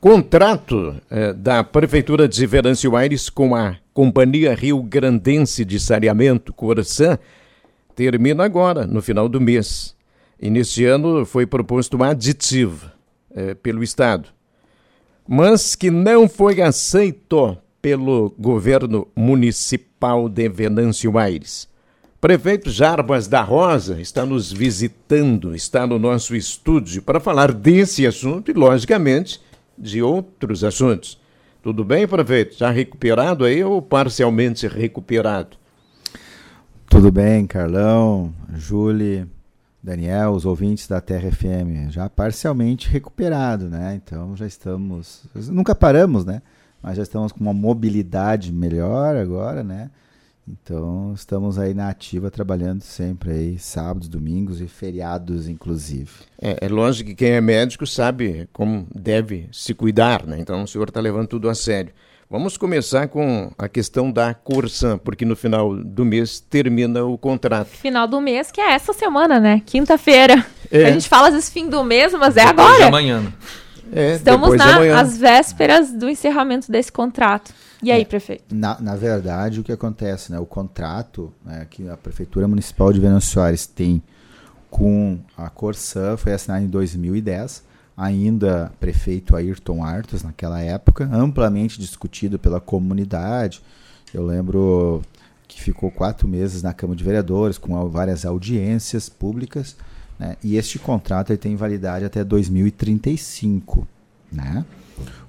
Contrato eh, da Prefeitura de Venâncio Aires com a Companhia Rio Grandense de Saneamento, Corsã, termina agora, no final do mês. E neste ano foi proposto um aditivo eh, pelo Estado, mas que não foi aceito pelo governo municipal de Venâncio Aires. Prefeito Jarbas da Rosa está nos visitando, está no nosso estúdio para falar desse assunto e, logicamente, de outros assuntos. Tudo bem, prefeito? Já recuperado aí ou parcialmente recuperado? Tudo bem, Carlão, Júlia, Daniel, os ouvintes da Terra FM, já parcialmente recuperado, né? Então já estamos, nunca paramos, né? Mas já estamos com uma mobilidade melhor agora, né? Então, estamos aí na ativa trabalhando sempre aí, sábados, domingos e feriados, inclusive. É, é lógico que quem é médico sabe como deve se cuidar, né? Então, o senhor está levando tudo a sério. Vamos começar com a questão da Corsan, porque no final do mês termina o contrato. Final do mês, que é essa semana, né? Quinta-feira. É. A gente fala às vezes fim do mês, mas é agora. De amanhã. É, Estamos nas vésperas do encerramento desse contrato. E aí, é, prefeito? Na, na verdade, o que acontece, né? O contrato né, que a Prefeitura Municipal de Venâncio Soares tem com a Corsã foi assinado em 2010, ainda prefeito Ayrton Artos naquela época, amplamente discutido pela comunidade. Eu lembro que ficou quatro meses na Câmara de Vereadores, com várias audiências públicas, né? e este contrato ele tem validade até 2035. Né?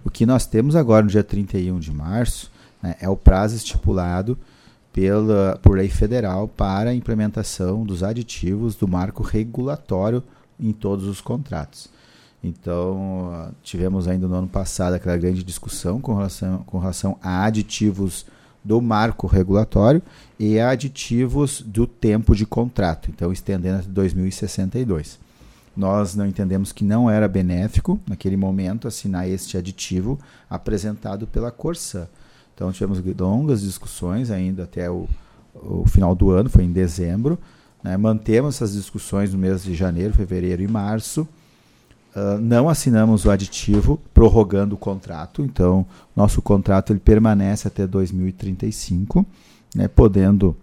O que nós temos agora no dia 31 de março né, é o prazo estipulado pela, por lei federal para a implementação dos aditivos do marco regulatório em todos os contratos. Então, tivemos ainda no ano passado aquela grande discussão com relação, com relação a aditivos do marco regulatório e aditivos do tempo de contrato, então estendendo até 2062. Nós não entendemos que não era benéfico, naquele momento, assinar este aditivo apresentado pela Corsã. Então, tivemos longas discussões ainda até o, o final do ano, foi em dezembro. Né? Mantemos essas discussões no mês de janeiro, fevereiro e março. Uh, não assinamos o aditivo prorrogando o contrato, então nosso contrato ele permanece até 2035, né, podendo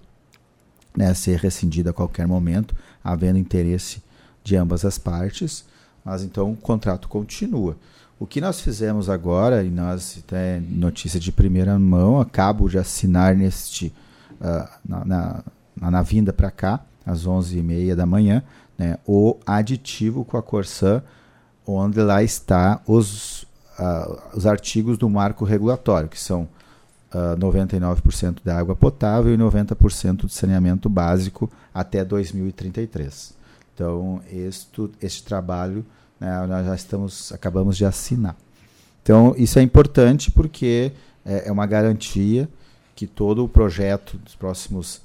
né, ser rescindido a qualquer momento, havendo interesse de ambas as partes, mas então o contrato continua. O que nós fizemos agora, e nós, até notícia de primeira mão, acabo de assinar neste, uh, na, na, na, vinda para cá, às 11h30 da manhã, né, o aditivo com a Corsã, onde lá está os, uh, os artigos do marco regulatório, que são uh, 99% da água potável e 90% de saneamento básico até 2033. Então, este, este trabalho né, nós já estamos, acabamos de assinar. Então, isso é importante porque é, é uma garantia que todo o projeto dos próximos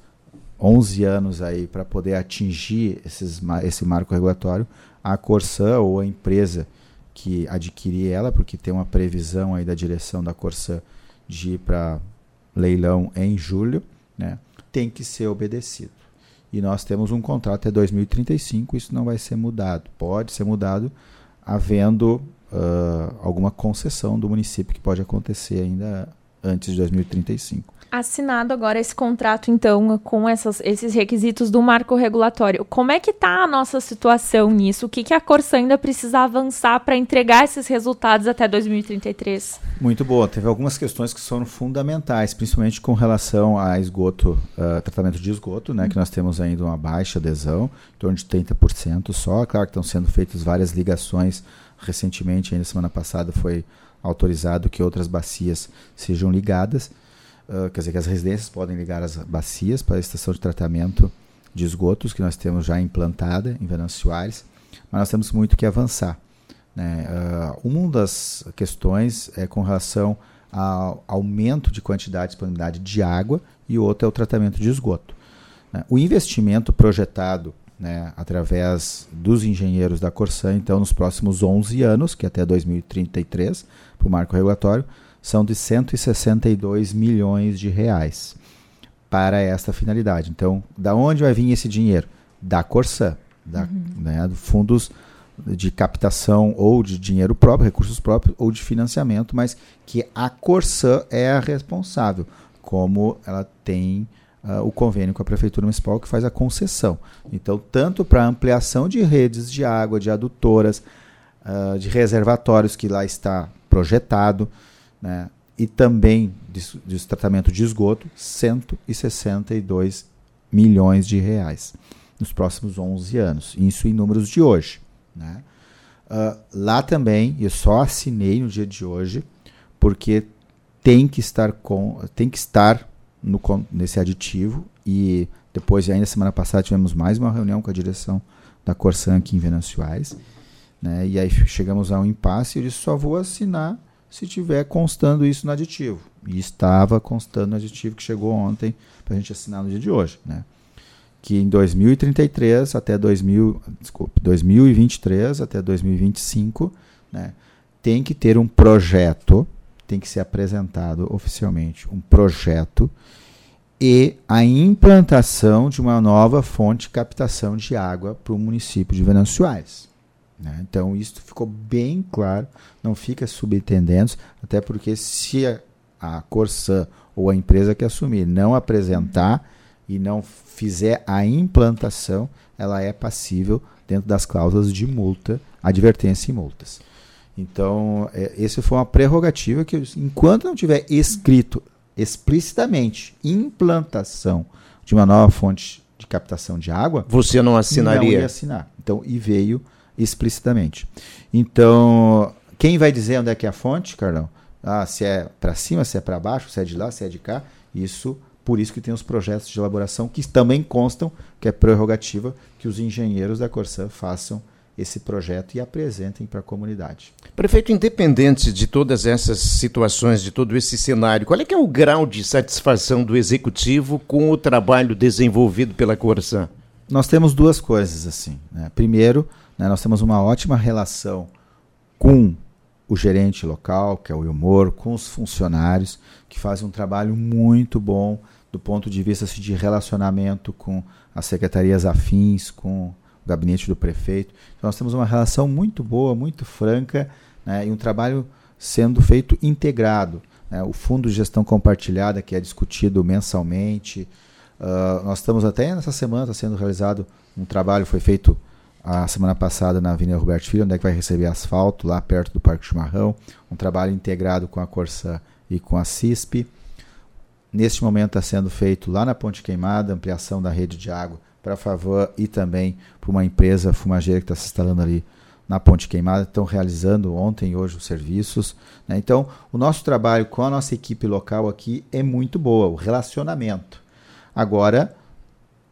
11 anos aí para poder atingir esses, esse marco regulatório, a Corsã ou a empresa que adquirir ela, porque tem uma previsão aí da direção da Corsã de ir para leilão em julho, né, tem que ser obedecido e nós temos um contrato até 2035, isso não vai ser mudado. Pode ser mudado havendo uh, alguma concessão do município que pode acontecer ainda antes de 2035 assinado agora esse contrato, então, com essas, esses requisitos do marco regulatório. Como é que está a nossa situação nisso? O que, que a Corsa ainda precisa avançar para entregar esses resultados até 2033? Muito boa. Teve algumas questões que foram fundamentais, principalmente com relação a esgoto, uh, tratamento de esgoto, né, que nós temos ainda uma baixa adesão, em torno de 30% só. Claro que estão sendo feitas várias ligações recentemente, ainda semana passada foi autorizado que outras bacias sejam ligadas uh, quer dizer, que as residências podem ligar as bacias para a estação de tratamento de esgotos que nós temos já implantada em Venâncio Soares, mas nós temos muito que avançar. Né? Uh, uma das questões é com relação ao aumento de quantidade e disponibilidade de água e outra é o tratamento de esgoto. Né? O investimento projetado né, através dos engenheiros da Corsan, então, nos próximos 11 anos, que é até 2033, para o marco regulatório, são de 162 milhões de reais para esta finalidade. Então, da onde vai vir esse dinheiro? Da Corsã, da, uhum. né, do fundos de captação ou de dinheiro próprio, recursos próprios, ou de financiamento, mas que a Corsã é a responsável, como ela tem uh, o convênio com a Prefeitura Municipal que faz a concessão. Então, tanto para ampliação de redes de água, de adutoras, uh, de reservatórios que lá está projetado, né, e também de, de tratamento de esgoto, 162 milhões de reais nos próximos 11 anos. Isso em números de hoje. Né? Uh, lá também, eu só assinei no dia de hoje, porque tem que estar com, tem que estar no, nesse aditivo e depois ainda semana passada tivemos mais uma reunião com a direção da Corsan aqui em Venançoais, né? E aí chegamos a um impasse e eu disse só vou assinar se tiver constando isso no aditivo. E estava constando no aditivo que chegou ontem para a gente assinar no dia de hoje, né? que em 2033 até 2000, desculpe, 2023 até 2025, né, tem que ter um projeto, tem que ser apresentado oficialmente um projeto e a implantação de uma nova fonte de captação de água para o município de Venançoais. Né? Então, isso ficou bem claro, não fica subentendendo, até porque se a, a Corsã ou a empresa que assumir não apresentar e não fizer a implantação, ela é passível dentro das cláusulas de multa, advertência e multas. Então, é, essa foi uma prerrogativa que, enquanto não tiver escrito explicitamente implantação de uma nova fonte de captação de água, você não assinaria? Não ia assinar. Então, e veio explicitamente. Então, quem vai dizer onde é que é a fonte, Carlão? Ah, se é para cima, se é para baixo, se é de lá, se é de cá, isso por isso que tem os projetos de elaboração que também constam, que é prerrogativa, que os engenheiros da Corsã façam esse projeto e apresentem para a comunidade. Prefeito, independente de todas essas situações, de todo esse cenário, qual é que é o grau de satisfação do executivo com o trabalho desenvolvido pela Corsã? Nós temos duas coisas assim. Né? Primeiro, né, nós temos uma ótima relação com o gerente local, que é o Wilmor, com os funcionários, que fazem um trabalho muito bom do ponto de vista assim, de relacionamento com as secretarias afins, com o gabinete do prefeito. Então, nós temos uma relação muito boa, muito franca, né, e um trabalho sendo feito integrado. Né, o fundo de gestão compartilhada, que é discutido mensalmente. Uh, nós estamos até nessa semana, está sendo realizado um trabalho, foi feito a semana passada na Avenida Roberto Filho, onde é que vai receber asfalto, lá perto do Parque Chimarrão, um trabalho integrado com a Corsa e com a CISP. Neste momento está sendo feito lá na Ponte Queimada, ampliação da rede de água para favor e também para uma empresa fumageira que está se instalando ali na Ponte Queimada. Estão realizando ontem e hoje os serviços. Né? Então, o nosso trabalho com a nossa equipe local aqui é muito boa, o relacionamento. Agora,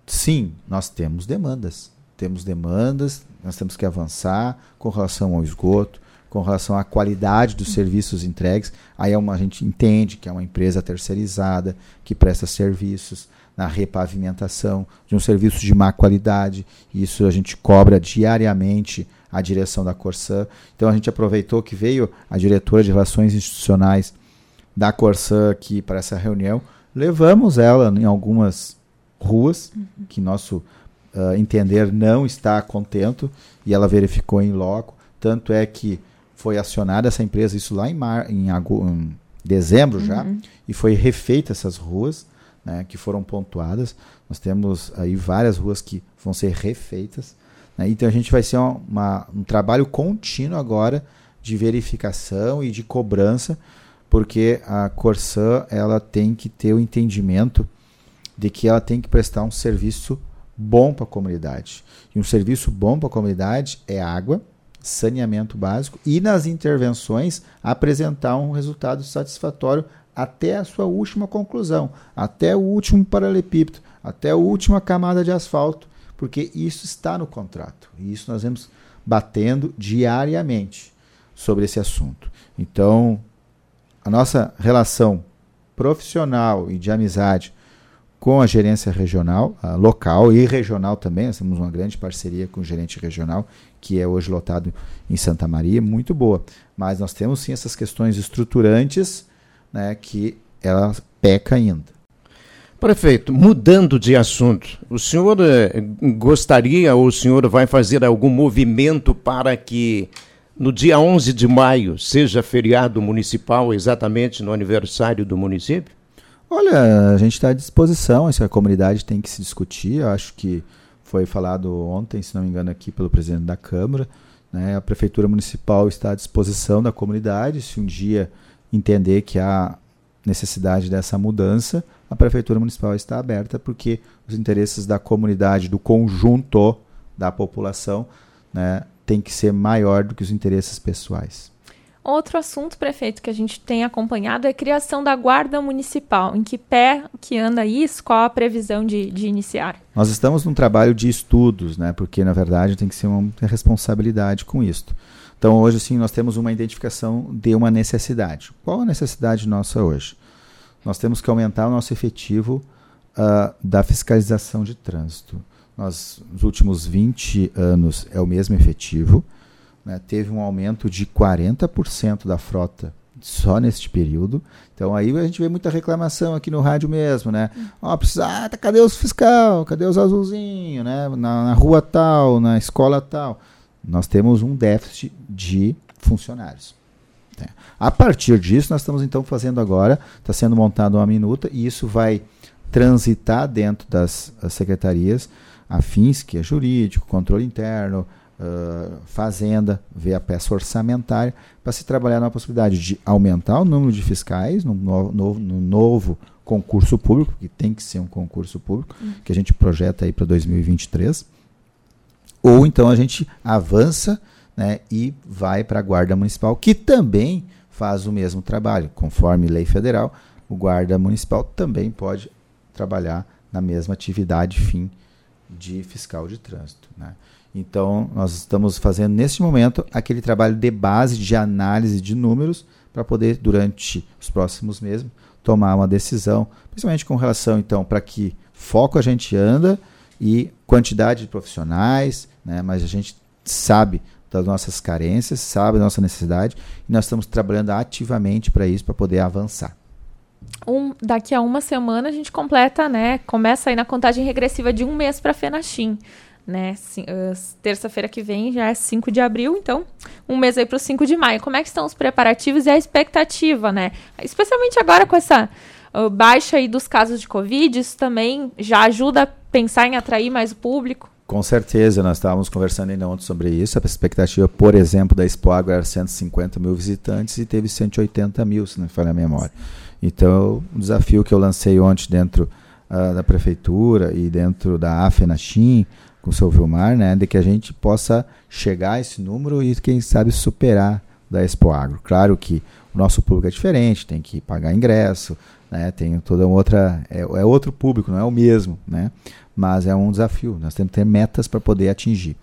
sim, nós temos demandas. Temos demandas, nós temos que avançar com relação ao esgoto, com relação à qualidade dos serviços entregues. Aí é uma, a gente entende que é uma empresa terceirizada que presta serviços na repavimentação de um serviço de má qualidade. Isso a gente cobra diariamente a direção da Corsã. Então a gente aproveitou que veio a diretora de Relações Institucionais da Corsã aqui para essa reunião. Levamos ela em algumas ruas uhum. que nosso uh, entender não está contento e ela verificou em loco. Tanto é que foi acionada essa empresa, isso lá em, mar, em, em dezembro já, uhum. e foi refeita essas ruas, né, que foram pontuadas. Nós temos aí várias ruas que vão ser refeitas. Né, então a gente vai ser uma, uma, um trabalho contínuo agora de verificação e de cobrança, porque a Corsã ela tem que ter o entendimento de que ela tem que prestar um serviço bom para a comunidade. E um serviço bom para a comunidade é água, saneamento básico e nas intervenções apresentar um resultado satisfatório até a sua última conclusão, até o último paralelepípedo, até a última camada de asfalto, porque isso está no contrato. E isso nós vamos batendo diariamente sobre esse assunto. Então, a nossa relação profissional e de amizade com a gerência regional, local e regional também. Nós temos uma grande parceria com o gerente regional, que é hoje lotado em Santa Maria, muito boa. Mas nós temos sim essas questões estruturantes né, que ela peca ainda. Prefeito, mudando de assunto, o senhor eh, gostaria ou o senhor vai fazer algum movimento para que no dia 11 de maio seja feriado municipal, exatamente no aniversário do município? Olha, a gente está à disposição, isso a comunidade tem que se discutir. Eu acho que foi falado ontem, se não me engano, aqui pelo presidente da Câmara. Né? A Prefeitura Municipal está à disposição da comunidade. Se um dia entender que há necessidade dessa mudança, a Prefeitura Municipal está aberta porque os interesses da comunidade, do conjunto da população, né, tem que ser maior do que os interesses pessoais. Outro assunto, prefeito, que a gente tem acompanhado é a criação da Guarda Municipal. Em que pé que anda isso? Qual a previsão de, de iniciar? Nós estamos num trabalho de estudos, né? Porque, na verdade, tem que ser uma responsabilidade com isso. Então, hoje, sim, nós temos uma identificação de uma necessidade. Qual a necessidade nossa hoje? Nós temos que aumentar o nosso efetivo uh, da fiscalização de trânsito. Nós, nos últimos 20 anos, é o mesmo efetivo. Né? Teve um aumento de 40% da frota só neste período. Então aí a gente vê muita reclamação aqui no rádio mesmo, né? Ó, oh, precisa, ah, tá, cadê os fiscal? Cadê os azulzinhos, né? Na, na, rua tal, na escola tal. Nós temos um déficit de funcionários. Né? A partir disso, nós estamos então fazendo agora, está sendo montada uma minuta e isso vai transitar dentro das secretarias afins, que é jurídico, controle interno, uh, fazenda, ver a peça orçamentária, para se trabalhar na possibilidade de aumentar o número de fiscais no, no, no novo concurso público, que tem que ser um concurso público, uhum. que a gente projeta aí para 2023, ou então a gente avança né, e vai para a Guarda Municipal, que também faz o mesmo trabalho. Conforme lei federal, o Guarda Municipal também pode trabalhar na mesma atividade fim de fiscal de trânsito. Né? Então, nós estamos fazendo neste momento aquele trabalho de base de análise de números para poder, durante os próximos meses, tomar uma decisão, principalmente com relação, então, para que foco a gente anda e quantidade de profissionais, né? mas a gente sabe das nossas carências, sabe da nossa necessidade e nós estamos trabalhando ativamente para isso, para poder avançar. Um, daqui a uma semana a gente completa, né? Começa aí na contagem regressiva de um mês para a FENACHIM né? Uh, Terça-feira que vem já é 5 de abril, então um mês aí para o 5 de maio. Como é que estão os preparativos e a expectativa, né? Especialmente agora com essa uh, baixa aí dos casos de Covid, isso também já ajuda a pensar em atrair mais o público? Com certeza, nós estávamos conversando ainda ontem sobre isso. A expectativa, por exemplo, da Expo Agro era 150 mil visitantes e teve 180 mil, se não me falha a memória. Então, o desafio que eu lancei ontem dentro uh, da prefeitura e dentro da AFENACHIM, com o seu Vilmar, né, de que a gente possa chegar a esse número e, quem sabe, superar da Expo Agro. Claro que o nosso público é diferente, tem que pagar ingresso, né, tem toda outra. É, é outro público, não é o mesmo, né, mas é um desafio. Nós temos que ter metas para poder atingir.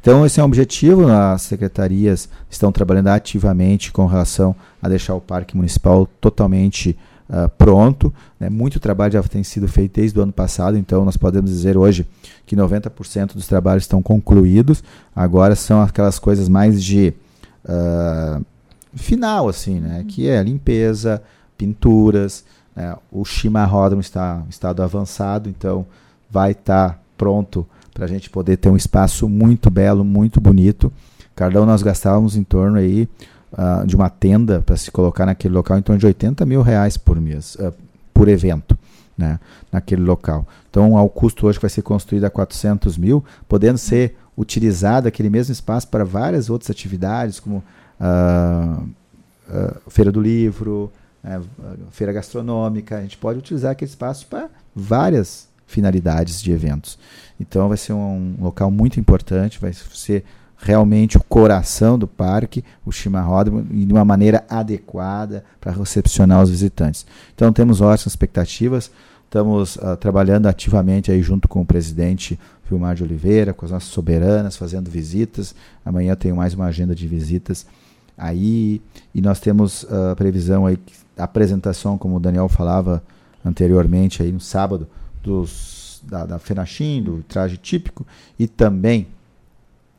Então, esse é um objetivo. As secretarias estão trabalhando ativamente com relação a deixar o Parque Municipal totalmente uh, pronto. Né? Muito trabalho já tem sido feito desde o ano passado, então nós podemos dizer hoje que 90% dos trabalhos estão concluídos. Agora são aquelas coisas mais de uh, final, assim, né? que é limpeza, pinturas. Né? O chimarródromo está em estado avançado, então vai estar tá pronto para a gente poder ter um espaço muito belo, muito bonito. Cardão nós gastávamos em torno aí uh, de uma tenda para se colocar naquele local torno de 80 mil reais por mês, uh, por evento, né, naquele local. Então, ao custo hoje que vai ser construído a 400 mil, podendo ser utilizado aquele mesmo espaço para várias outras atividades, como uh, feira do livro, né, feira gastronômica. A gente pode utilizar aquele espaço para várias finalidades de eventos. Então, vai ser um local muito importante, vai ser realmente o coração do parque, o chimarródromo, de uma maneira adequada para recepcionar os visitantes. Então temos ótimas expectativas, estamos uh, trabalhando ativamente aí junto com o presidente Vilmar de Oliveira, com as nossas soberanas, fazendo visitas. Amanhã tenho mais uma agenda de visitas aí, e nós temos a uh, previsão aí, a apresentação, como o Daniel falava anteriormente, aí no sábado, dos, da, da FENACHIM, do traje típico, e também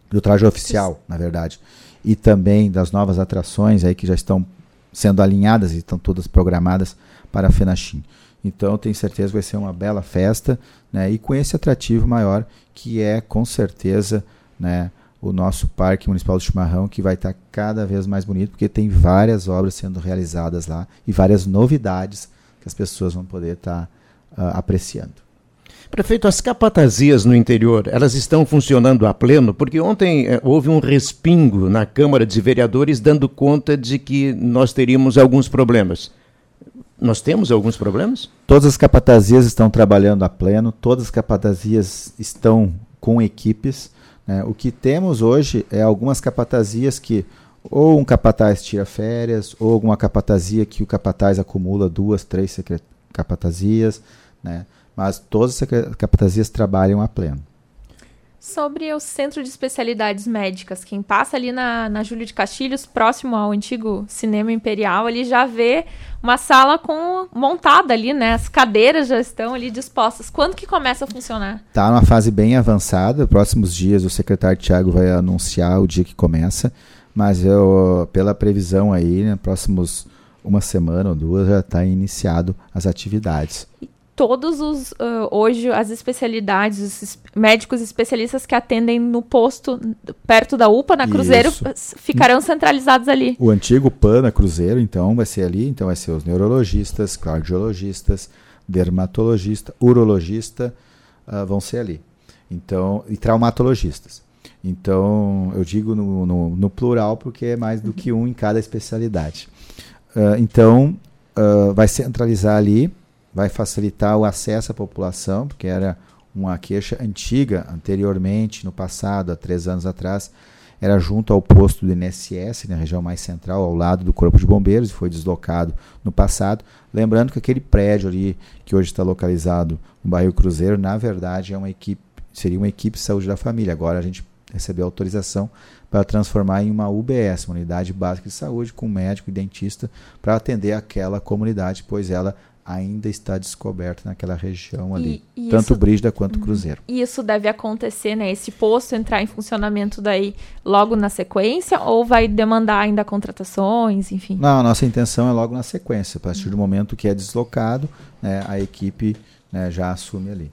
do traje oficial, na verdade, e também das novas atrações aí que já estão sendo alinhadas e estão todas programadas para a FENACHIM. Então, tenho certeza que vai ser uma bela festa, né? E com esse atrativo maior, que é com certeza, né? O nosso Parque Municipal do Chimarrão, que vai estar cada vez mais bonito, porque tem várias obras sendo realizadas lá e várias novidades que as pessoas vão poder estar uh, apreciando. Prefeito, as capatazias no interior, elas estão funcionando a pleno? Porque ontem eh, houve um respingo na Câmara de Vereadores dando conta de que nós teríamos alguns problemas. Nós temos alguns problemas? Todas as capatazias estão trabalhando a pleno, todas as capatazias estão com equipes. Né? O que temos hoje é algumas capatazias que ou um capataz tira férias, ou alguma capatazia que o capataz acumula duas, três capatazias, né? Mas todas as capatazias trabalham a pleno. Sobre o Centro de Especialidades Médicas, quem passa ali na, na Júlio de Castilhos, próximo ao antigo Cinema Imperial, ele já vê uma sala com montada ali, né? As cadeiras já estão ali dispostas. Quando que começa a funcionar? Está numa fase bem avançada. Próximos dias o secretário Tiago vai anunciar o dia que começa, mas eu, pela previsão aí, né, próximos uma semana ou duas já está iniciado as atividades todos os uh, hoje as especialidades, os médicos especialistas que atendem no posto perto da UPA na Cruzeiro Isso. ficarão centralizados ali. O antigo PAN na Cruzeiro, então vai ser ali, então vai ser os neurologistas, cardiologistas, dermatologista, urologista, uh, vão ser ali. Então, e traumatologistas. Então, eu digo no, no, no plural porque é mais do que um em cada especialidade. Uh, então, vai centralizar ali vai facilitar o acesso à população, porque era uma queixa antiga, anteriormente, no passado, há três anos atrás, era junto ao posto do INSS, na região mais central, ao lado do Corpo de Bombeiros, e foi deslocado no passado. Lembrando que aquele prédio ali, que hoje está localizado no bairro Cruzeiro, na verdade é uma equipe, seria uma equipe de saúde da família. Agora a gente recebeu autorização para transformar em uma UBS, uma unidade básica de saúde, com médico e dentista, para atender aquela comunidade, pois ela ainda está descoberto naquela região ali, e, e tanto isso, Brígida quanto uhum. Cruzeiro. E isso deve acontecer, né? Esse posto entrar em funcionamento daí logo na sequência ou vai demandar ainda contratações, enfim? Não, a nossa intenção é logo na sequência, a partir do momento que é deslocado, né, a equipe né, já assume ali.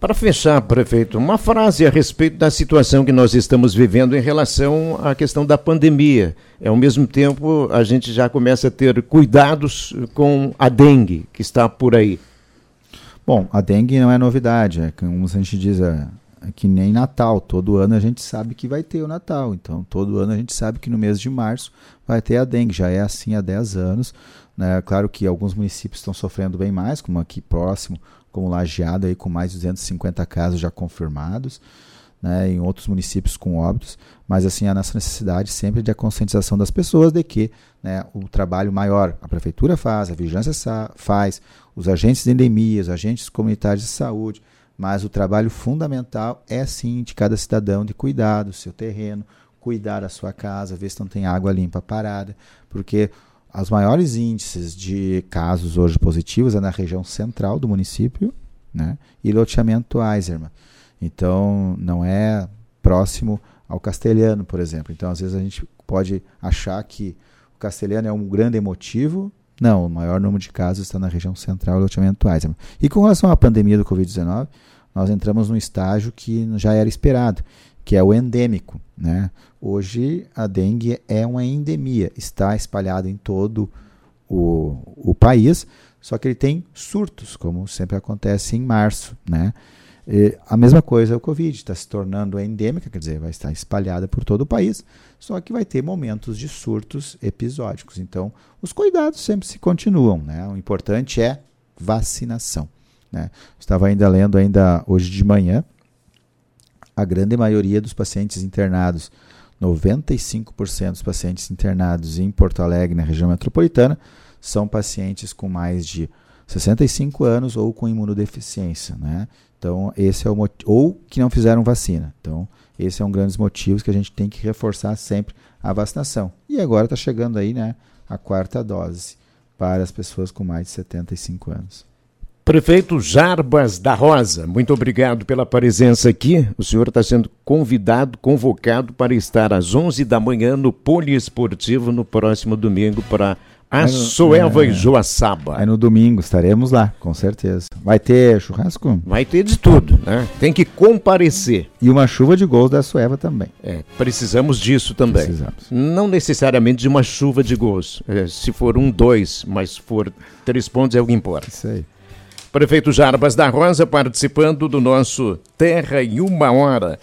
Para fechar, prefeito, uma frase a respeito da situação que nós estamos vivendo em relação à questão da pandemia. Ao mesmo tempo, a gente já começa a ter cuidados com a dengue que está por aí. Bom, a dengue não é novidade, é como a gente diz, é, é que nem Natal. Todo ano a gente sabe que vai ter o Natal. Então, todo ano a gente sabe que no mês de março vai ter a dengue. Já é assim há 10 anos. Né? Claro que alguns municípios estão sofrendo bem mais, como aqui próximo, como Lajeado, aí, com mais de 250 casos já confirmados, né, em outros municípios com óbitos, mas assim a nossa necessidade sempre de a conscientização das pessoas de que né, o trabalho maior a prefeitura faz, a vigilância faz, os agentes de endemias, os agentes comunitários de saúde, mas o trabalho fundamental é sim de cada cidadão de cuidar do seu terreno, cuidar da sua casa, ver se não tem água limpa parada, porque os maiores índices de casos hoje positivos é na região central do município né, e loteamento Eiserman. Então, não é próximo ao castelhano, por exemplo. Então, às vezes a gente pode achar que o castelhano é um grande emotivo. Não, o maior número de casos está na região central e loteamento Eiserman. E com relação à pandemia do Covid-19, nós entramos num estágio que já era esperado, que é o endêmico. Né? Hoje a dengue é uma endemia, está espalhada em todo o, o país, só que ele tem surtos, como sempre acontece em março. Né? E a mesma coisa é o Covid, está se tornando endêmica, quer dizer, vai estar espalhada por todo o país, só que vai ter momentos de surtos episódicos. Então, os cuidados sempre se continuam. Né? O importante é vacinação. Né? Estava ainda lendo ainda hoje de manhã a grande maioria dos pacientes internados, 95% dos pacientes internados em Porto Alegre, na região metropolitana, são pacientes com mais de 65 anos ou com imunodeficiência, né? Então, esse é o ou que não fizeram vacina. Então, esse é um grande motivo que a gente tem que reforçar sempre a vacinação. E agora está chegando aí, né, a quarta dose para as pessoas com mais de 75 anos. Prefeito Jarbas da Rosa, muito obrigado pela presença aqui. O senhor está sendo convidado, convocado para estar às 11 da manhã no Poliesportivo no próximo domingo para Açoeva é, e Joaçaba. Aí no domingo estaremos lá, com certeza. Vai ter churrasco? Vai ter de tudo, né? Tem que comparecer. E uma chuva de gols da Açoeva também. É, precisamos disso também. Precisamos. Não necessariamente de uma chuva de gols. É, se for um, dois, mas for três pontos é o que importa. Isso aí. Prefeito Jarbas da Rosa participando do nosso Terra em Uma Hora.